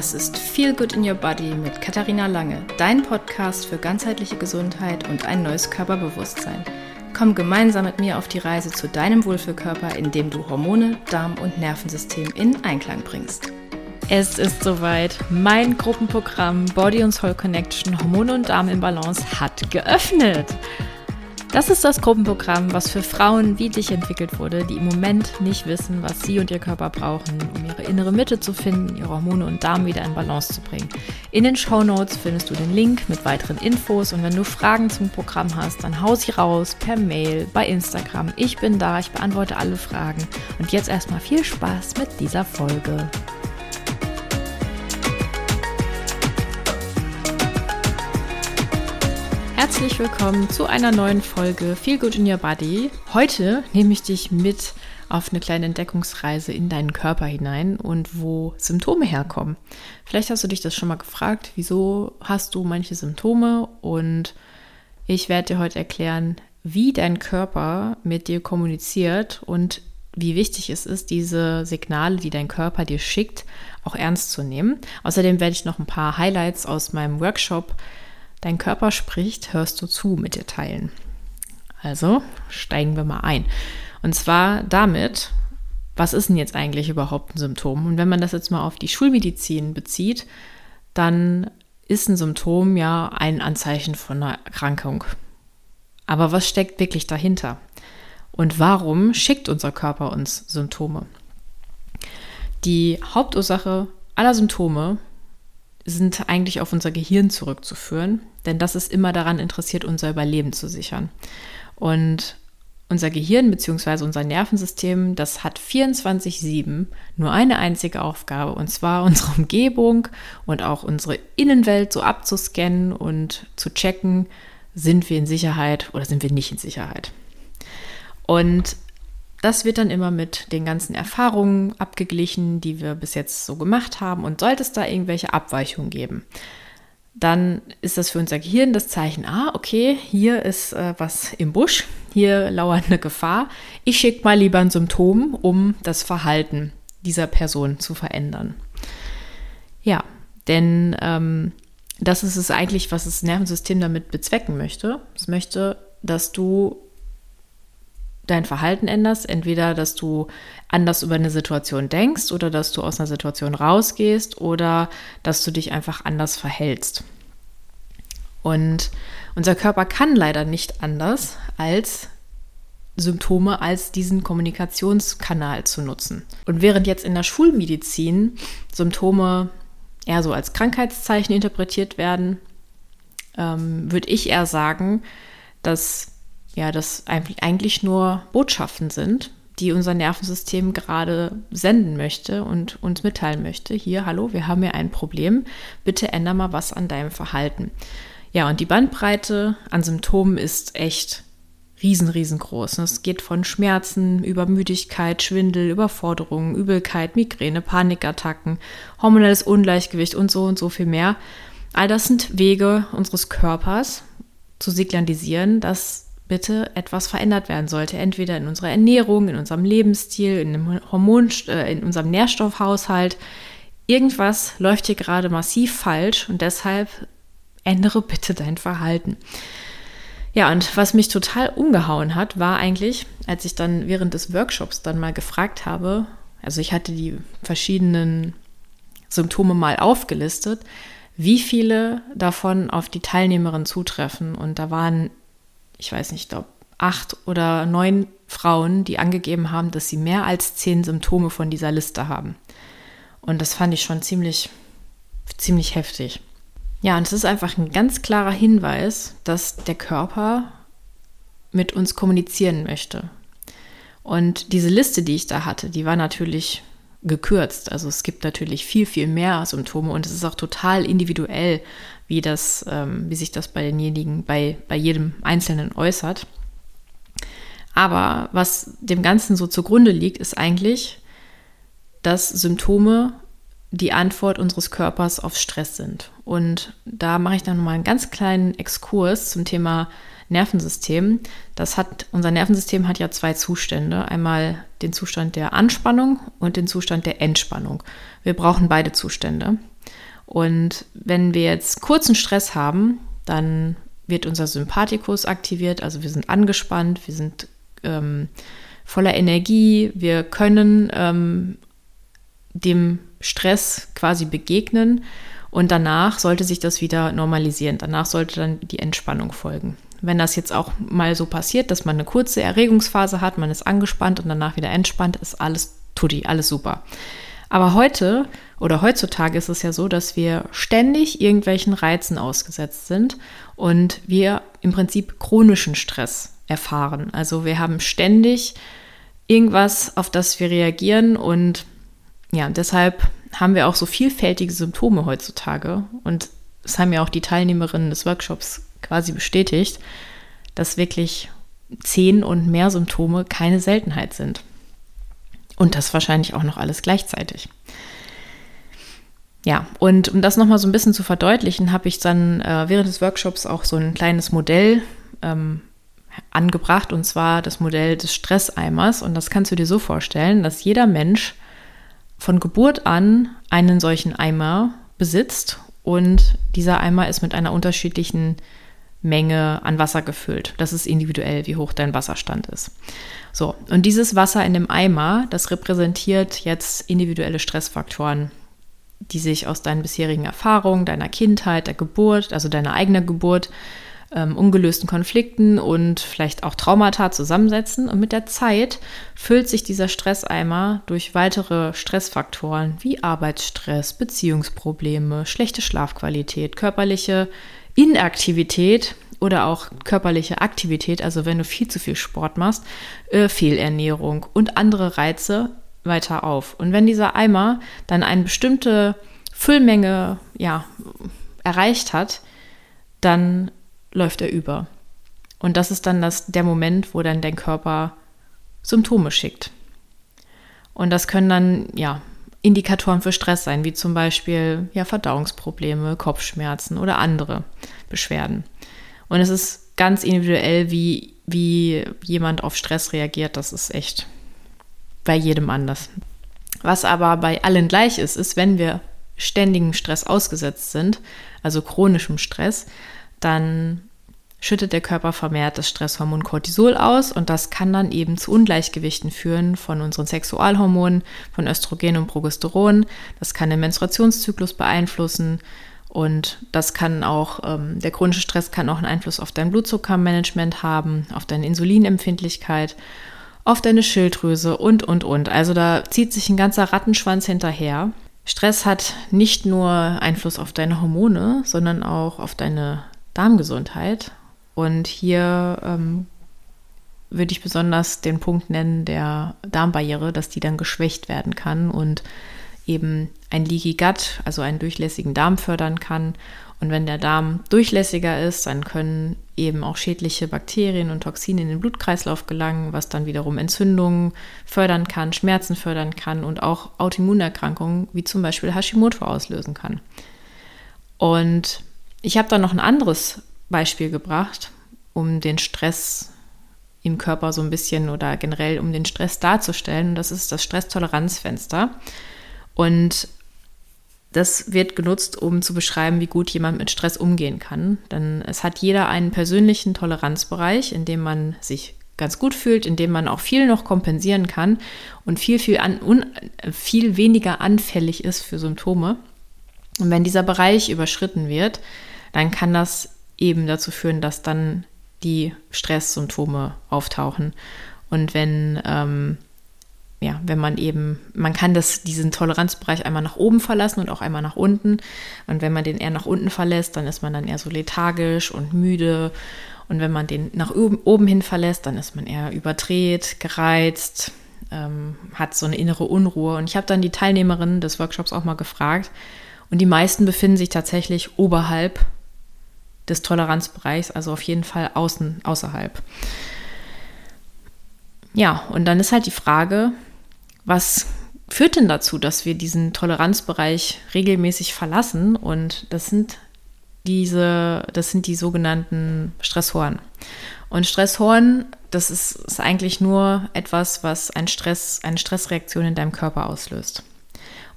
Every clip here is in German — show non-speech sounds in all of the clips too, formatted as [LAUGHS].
Das ist Feel Good in Your Body mit Katharina Lange, dein Podcast für ganzheitliche Gesundheit und ein neues Körperbewusstsein. Komm gemeinsam mit mir auf die Reise zu deinem Wohlfühlkörper, indem du Hormone, Darm und Nervensystem in Einklang bringst. Es ist soweit. Mein Gruppenprogramm Body und Soul Connection Hormone und Darm in Balance hat geöffnet. Das ist das Gruppenprogramm, was für Frauen wie dich entwickelt wurde, die im Moment nicht wissen, was sie und ihr Körper brauchen, um ihre innere Mitte zu finden, ihre Hormone und Darm wieder in Balance zu bringen. In den Show Notes findest du den Link mit weiteren Infos und wenn du Fragen zum Programm hast, dann hau sie raus per Mail, bei Instagram. Ich bin da, ich beantworte alle Fragen. Und jetzt erstmal viel Spaß mit dieser Folge. Herzlich willkommen zu einer neuen Folge Feel Good in Your Body. Heute nehme ich dich mit auf eine kleine Entdeckungsreise in deinen Körper hinein und wo Symptome herkommen. Vielleicht hast du dich das schon mal gefragt, wieso hast du manche Symptome und ich werde dir heute erklären, wie dein Körper mit dir kommuniziert und wie wichtig es ist, diese Signale, die dein Körper dir schickt, auch ernst zu nehmen. Außerdem werde ich noch ein paar Highlights aus meinem Workshop Dein Körper spricht, hörst du zu mit dir teilen. Also steigen wir mal ein. Und zwar damit, was ist denn jetzt eigentlich überhaupt ein Symptom? Und wenn man das jetzt mal auf die Schulmedizin bezieht, dann ist ein Symptom ja ein Anzeichen von einer Erkrankung. Aber was steckt wirklich dahinter? Und warum schickt unser Körper uns Symptome? Die Hauptursache aller Symptome sind eigentlich auf unser Gehirn zurückzuführen, denn das ist immer daran interessiert, unser Überleben zu sichern. Und unser Gehirn bzw. unser Nervensystem, das hat 24-7 nur eine einzige Aufgabe, und zwar unsere Umgebung und auch unsere Innenwelt so abzuscannen und zu checken, sind wir in Sicherheit oder sind wir nicht in Sicherheit. Und das wird dann immer mit den ganzen Erfahrungen abgeglichen, die wir bis jetzt so gemacht haben. Und sollte es da irgendwelche Abweichungen geben, dann ist das für unser Gehirn das Zeichen, ah, okay, hier ist äh, was im Busch, hier lauert eine Gefahr. Ich schicke mal lieber ein Symptom, um das Verhalten dieser Person zu verändern. Ja, denn ähm, das ist es eigentlich, was das Nervensystem damit bezwecken möchte. Es möchte, dass du dein Verhalten änderst. Entweder, dass du anders über eine Situation denkst oder dass du aus einer Situation rausgehst oder dass du dich einfach anders verhältst. Und unser Körper kann leider nicht anders als Symptome als diesen Kommunikationskanal zu nutzen. Und während jetzt in der Schulmedizin Symptome eher so als Krankheitszeichen interpretiert werden, ähm, würde ich eher sagen, dass ja, das eigentlich nur Botschaften sind, die unser Nervensystem gerade senden möchte und uns mitteilen möchte. Hier, hallo, wir haben hier ein Problem. Bitte änder mal was an deinem Verhalten. Ja, und die Bandbreite an Symptomen ist echt riesen, riesengroß. Es geht von Schmerzen über Müdigkeit, Schwindel, Überforderung, Übelkeit, Migräne, Panikattacken, hormonelles Ungleichgewicht und so und so viel mehr. All das sind Wege unseres Körpers zu signalisieren, dass bitte etwas verändert werden sollte. Entweder in unserer Ernährung, in unserem Lebensstil, in dem Hormon, äh, in unserem Nährstoffhaushalt. Irgendwas läuft hier gerade massiv falsch und deshalb ändere bitte dein Verhalten. Ja, und was mich total umgehauen hat, war eigentlich, als ich dann während des Workshops dann mal gefragt habe, also ich hatte die verschiedenen Symptome mal aufgelistet, wie viele davon auf die Teilnehmerin zutreffen. Und da waren ich weiß nicht, ich glaube, acht oder neun Frauen, die angegeben haben, dass sie mehr als zehn Symptome von dieser Liste haben. Und das fand ich schon ziemlich, ziemlich heftig. Ja, und es ist einfach ein ganz klarer Hinweis, dass der Körper mit uns kommunizieren möchte. Und diese Liste, die ich da hatte, die war natürlich gekürzt. Also es gibt natürlich viel, viel mehr Symptome und es ist auch total individuell, wie, das, ähm, wie sich das bei denjenigen, bei, bei jedem Einzelnen äußert. Aber was dem Ganzen so zugrunde liegt, ist eigentlich, dass Symptome die Antwort unseres Körpers auf Stress sind. Und da mache ich dann nochmal einen ganz kleinen Exkurs zum Thema Nervensystem. Das hat, unser Nervensystem hat ja zwei Zustände. Einmal den Zustand der Anspannung und den Zustand der Entspannung. Wir brauchen beide Zustände. Und wenn wir jetzt kurzen Stress haben, dann wird unser Sympathikus aktiviert, also wir sind angespannt, wir sind ähm, voller Energie, wir können ähm, dem Stress quasi begegnen und danach sollte sich das wieder normalisieren. Danach sollte dann die Entspannung folgen. Wenn das jetzt auch mal so passiert, dass man eine kurze Erregungsphase hat, man ist angespannt und danach wieder entspannt, ist alles tutti, alles super. Aber heute oder heutzutage ist es ja so, dass wir ständig irgendwelchen Reizen ausgesetzt sind und wir im Prinzip chronischen Stress erfahren. Also wir haben ständig irgendwas, auf das wir reagieren und ja, deshalb haben wir auch so vielfältige Symptome heutzutage und es haben ja auch die Teilnehmerinnen des Workshops quasi bestätigt, dass wirklich zehn und mehr Symptome keine Seltenheit sind. Und das wahrscheinlich auch noch alles gleichzeitig. Ja, und um das nochmal so ein bisschen zu verdeutlichen, habe ich dann äh, während des Workshops auch so ein kleines Modell ähm, angebracht, und zwar das Modell des Stresseimers. Und das kannst du dir so vorstellen, dass jeder Mensch von Geburt an einen solchen Eimer besitzt und dieser Eimer ist mit einer unterschiedlichen Menge an Wasser gefüllt. Das ist individuell, wie hoch dein Wasserstand ist. So, und dieses Wasser in dem Eimer, das repräsentiert jetzt individuelle Stressfaktoren, die sich aus deinen bisherigen Erfahrungen, deiner Kindheit, der Geburt, also deiner eigenen Geburt, ähm, ungelösten Konflikten und vielleicht auch Traumata zusammensetzen. Und mit der Zeit füllt sich dieser Stresseimer durch weitere Stressfaktoren wie Arbeitsstress, Beziehungsprobleme, schlechte Schlafqualität, körperliche Inaktivität oder auch körperliche Aktivität, also wenn du viel zu viel Sport machst, äh, Fehlernährung und andere Reize weiter auf. Und wenn dieser Eimer dann eine bestimmte Füllmenge ja, erreicht hat, dann läuft er über. Und das ist dann das, der Moment, wo dann dein Körper Symptome schickt. Und das können dann ja Indikatoren für Stress sein, wie zum Beispiel ja, Verdauungsprobleme, Kopfschmerzen oder andere Beschwerden. Und es ist ganz individuell, wie, wie jemand auf Stress reagiert. Das ist echt bei jedem anders. Was aber bei allen gleich ist, ist, wenn wir ständigem Stress ausgesetzt sind, also chronischem Stress, dann schüttet der Körper vermehrt das Stresshormon Cortisol aus und das kann dann eben zu Ungleichgewichten führen von unseren Sexualhormonen, von Östrogen und Progesteron. Das kann den Menstruationszyklus beeinflussen und das kann auch, ähm, der chronische Stress kann auch einen Einfluss auf dein Blutzuckermanagement haben, auf deine Insulinempfindlichkeit, auf deine Schilddrüse und, und, und. Also da zieht sich ein ganzer Rattenschwanz hinterher. Stress hat nicht nur Einfluss auf deine Hormone, sondern auch auf deine Darmgesundheit und hier ähm, würde ich besonders den Punkt nennen der Darmbarriere, dass die dann geschwächt werden kann und eben ein Leaky Gut, also einen durchlässigen Darm fördern kann. Und wenn der Darm durchlässiger ist, dann können eben auch schädliche Bakterien und Toxine in den Blutkreislauf gelangen, was dann wiederum Entzündungen fördern kann, Schmerzen fördern kann und auch Autoimmunerkrankungen wie zum Beispiel Hashimoto auslösen kann. Und ich habe da noch ein anderes Beispiel gebracht, um den Stress im Körper so ein bisschen oder generell um den Stress darzustellen. Und das ist das Stresstoleranzfenster. Und das wird genutzt, um zu beschreiben, wie gut jemand mit Stress umgehen kann. Denn es hat jeder einen persönlichen Toleranzbereich, in dem man sich ganz gut fühlt, in dem man auch viel noch kompensieren kann und viel, viel, an, un, viel weniger anfällig ist für Symptome. Und wenn dieser Bereich überschritten wird, dann kann das eben dazu führen, dass dann die Stresssymptome auftauchen. Und wenn, ähm, ja, wenn man eben, man kann das, diesen Toleranzbereich einmal nach oben verlassen und auch einmal nach unten. Und wenn man den eher nach unten verlässt, dann ist man dann eher so lethargisch und müde. Und wenn man den nach oben, hin verlässt, dann ist man eher überdreht, gereizt, ähm, hat so eine innere Unruhe. Und ich habe dann die Teilnehmerinnen des Workshops auch mal gefragt. Und die meisten befinden sich tatsächlich oberhalb des Toleranzbereichs, also auf jeden Fall außen, außerhalb. Ja, und dann ist halt die Frage, was führt denn dazu, dass wir diesen Toleranzbereich regelmäßig verlassen? Und das sind diese, das sind die sogenannten Stressoren. Und Stressoren, das ist, ist eigentlich nur etwas, was ein Stress, eine Stressreaktion in deinem Körper auslöst.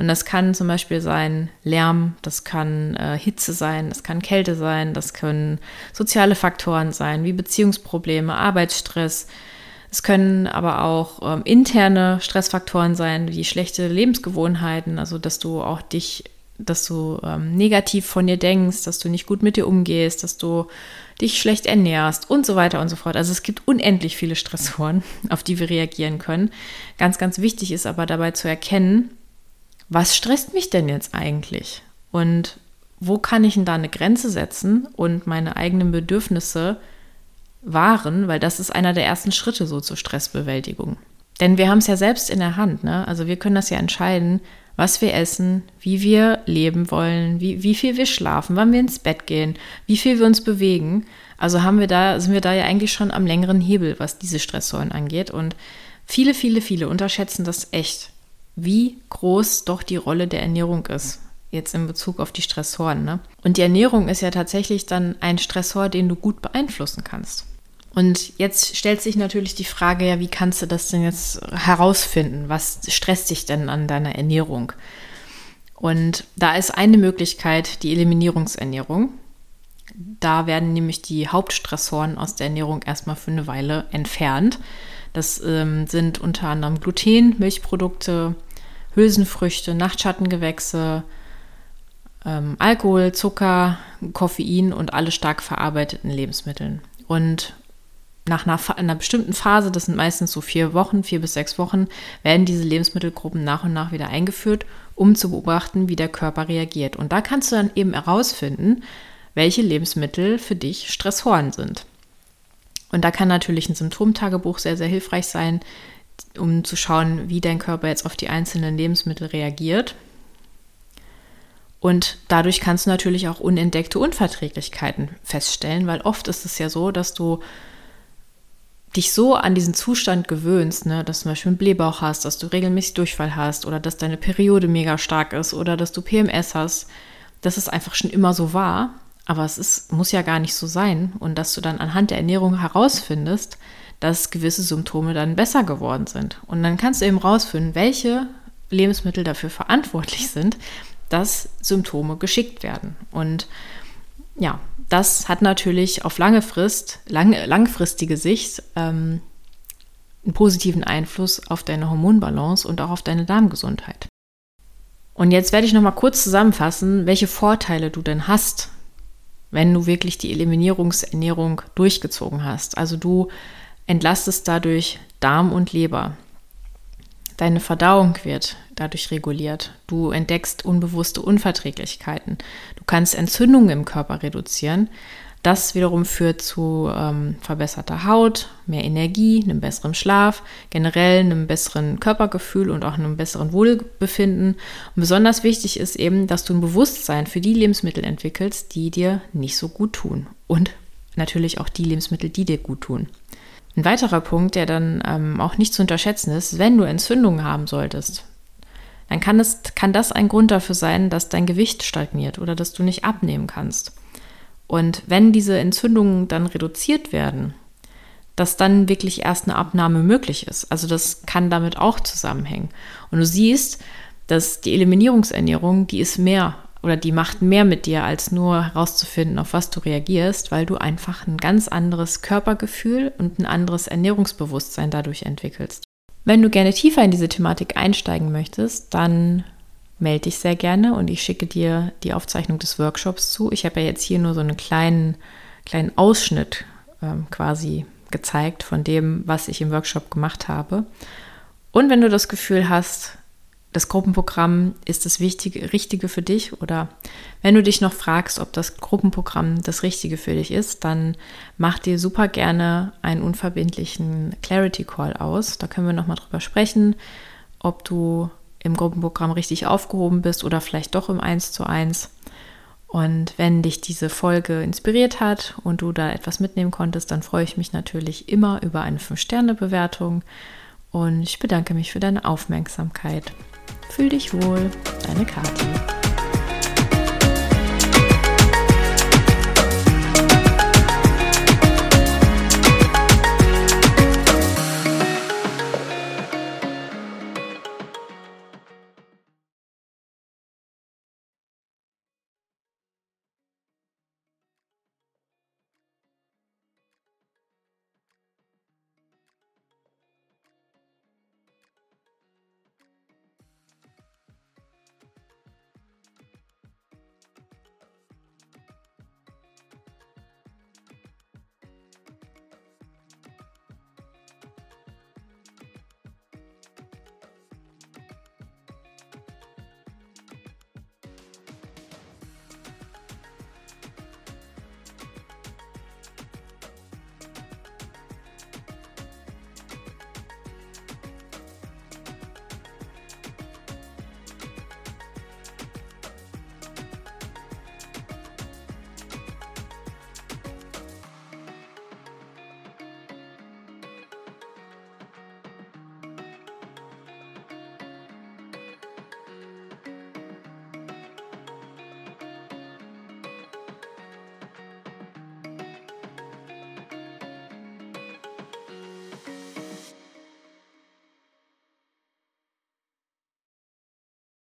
Und das kann zum Beispiel sein Lärm, das kann äh, Hitze sein, das kann Kälte sein, das können soziale Faktoren sein, wie Beziehungsprobleme, Arbeitsstress. Es können aber auch ähm, interne Stressfaktoren sein, wie schlechte Lebensgewohnheiten, also dass du auch dich dass du ähm, negativ von dir denkst, dass du nicht gut mit dir umgehst, dass du dich schlecht ernährst und so weiter und so fort. Also es gibt unendlich viele Stressoren, [LAUGHS] auf die wir reagieren können. Ganz, ganz wichtig ist aber dabei zu erkennen, was stresst mich denn jetzt eigentlich? Und wo kann ich denn da eine Grenze setzen und meine eigenen Bedürfnisse wahren? Weil das ist einer der ersten Schritte so zur Stressbewältigung. Denn wir haben es ja selbst in der Hand. Ne? Also wir können das ja entscheiden, was wir essen, wie wir leben wollen, wie, wie viel wir schlafen, wann wir ins Bett gehen, wie viel wir uns bewegen. Also haben wir da, sind wir da ja eigentlich schon am längeren Hebel, was diese Stressoren angeht. Und viele, viele, viele unterschätzen das echt, wie groß doch die Rolle der Ernährung ist. Jetzt in Bezug auf die Stressoren. Ne? Und die Ernährung ist ja tatsächlich dann ein Stressor, den du gut beeinflussen kannst. Und jetzt stellt sich natürlich die Frage, ja, wie kannst du das denn jetzt herausfinden? Was stresst dich denn an deiner Ernährung? Und da ist eine Möglichkeit die Eliminierungsernährung. Da werden nämlich die Hauptstressoren aus der Ernährung erstmal für eine Weile entfernt. Das ähm, sind unter anderem Gluten, Milchprodukte, Hülsenfrüchte, Nachtschattengewächse, ähm, Alkohol, Zucker, Koffein und alle stark verarbeiteten Lebensmittel. Und nach einer, einer, bestimmten Phase, das sind meistens so vier Wochen, vier bis sechs Wochen, werden diese Lebensmittelgruppen nach und nach wieder eingeführt, um zu beobachten, wie der Körper reagiert. Und da kannst du dann eben herausfinden, welche Lebensmittel für dich Stressoren sind. Und da kann natürlich ein Symptomtagebuch sehr, sehr hilfreich sein, um zu schauen, wie dein Körper jetzt auf die einzelnen Lebensmittel reagiert. Und dadurch kannst du natürlich auch unentdeckte Unverträglichkeiten feststellen, weil oft ist es ja so, dass du dich so an diesen Zustand gewöhnst, ne, dass du zum Beispiel einen Blähbauch hast, dass du regelmäßig Durchfall hast oder dass deine Periode mega stark ist oder dass du PMS hast, dass es einfach schon immer so war, aber es ist, muss ja gar nicht so sein und dass du dann anhand der Ernährung herausfindest, dass gewisse Symptome dann besser geworden sind. Und dann kannst du eben rausfinden, welche Lebensmittel dafür verantwortlich sind, dass Symptome geschickt werden. Und ja, das hat natürlich auf lange Frist, lang, langfristige Sicht ähm, einen positiven Einfluss auf deine Hormonbalance und auch auf deine Darmgesundheit. Und jetzt werde ich noch mal kurz zusammenfassen, welche Vorteile du denn hast, wenn du wirklich die Eliminierungsernährung durchgezogen hast. Also du entlastest dadurch Darm und Leber. Deine Verdauung wird dadurch reguliert. Du entdeckst unbewusste Unverträglichkeiten. Du kannst Entzündungen im Körper reduzieren. Das wiederum führt zu ähm, verbesserter Haut, mehr Energie, einem besseren Schlaf, generell einem besseren Körpergefühl und auch einem besseren Wohlbefinden. Und besonders wichtig ist eben, dass du ein Bewusstsein für die Lebensmittel entwickelst, die dir nicht so gut tun. Und natürlich auch die Lebensmittel, die dir gut tun. Ein weiterer Punkt, der dann ähm, auch nicht zu unterschätzen ist, wenn du Entzündungen haben solltest, dann kann, es, kann das ein Grund dafür sein, dass dein Gewicht stagniert oder dass du nicht abnehmen kannst. Und wenn diese Entzündungen dann reduziert werden, dass dann wirklich erst eine Abnahme möglich ist. Also das kann damit auch zusammenhängen. Und du siehst, dass die Eliminierungsernährung, die ist mehr oder die macht mehr mit dir, als nur herauszufinden, auf was du reagierst, weil du einfach ein ganz anderes Körpergefühl und ein anderes Ernährungsbewusstsein dadurch entwickelst. Wenn du gerne tiefer in diese Thematik einsteigen möchtest, dann melde dich sehr gerne und ich schicke dir die Aufzeichnung des Workshops zu. Ich habe ja jetzt hier nur so einen kleinen, kleinen Ausschnitt ähm, quasi gezeigt von dem, was ich im Workshop gemacht habe. Und wenn du das Gefühl hast, das Gruppenprogramm ist das Wichtige, Richtige für dich oder wenn du dich noch fragst, ob das Gruppenprogramm das Richtige für dich ist, dann mach dir super gerne einen unverbindlichen Clarity Call aus. Da können wir nochmal drüber sprechen, ob du im Gruppenprogramm richtig aufgehoben bist oder vielleicht doch im 1 zu 1. Und wenn dich diese Folge inspiriert hat und du da etwas mitnehmen konntest, dann freue ich mich natürlich immer über eine 5-Sterne-Bewertung. Und ich bedanke mich für deine Aufmerksamkeit. Fühl dich wohl, deine Kathi.